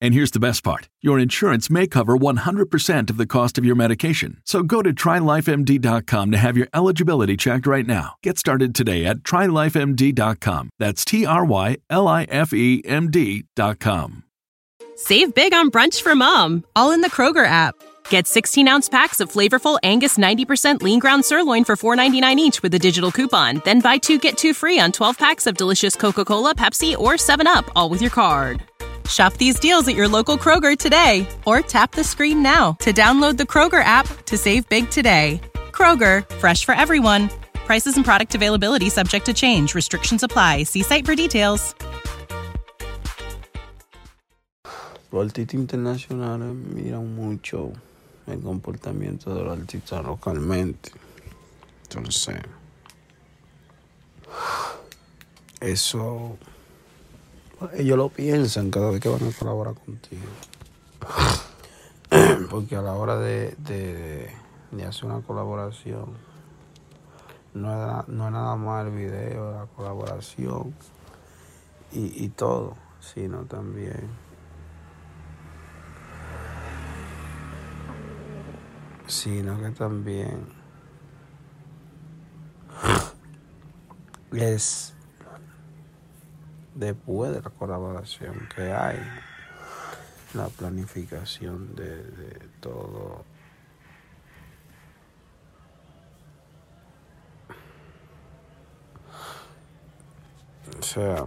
And here's the best part your insurance may cover 100% of the cost of your medication. So go to trylifemd.com to have your eligibility checked right now. Get started today at trylifemd.com. That's T R Y L I F E M D.com. Save big on brunch for mom, all in the Kroger app. Get 16 ounce packs of flavorful Angus 90% lean ground sirloin for $4.99 each with a digital coupon. Then buy two get two free on 12 packs of delicious Coca Cola, Pepsi, or 7UP, all with your card. Shop these deals at your local Kroger today or tap the screen now to download the Kroger app to save big today. Kroger, fresh for everyone. Prices and product availability subject to change. Restrictions apply. See site for details. Los artistas internacionales miran mucho el comportamiento de los artistas localmente. Entonces, eso ellos lo piensan cada vez que van a colaborar contigo. Porque a la hora de, de, de hacer una colaboración, no es, no es, nada más el video, la colaboración y, y todo, sino también sino que también es después de la colaboración que hay, la planificación de, todo. O sea,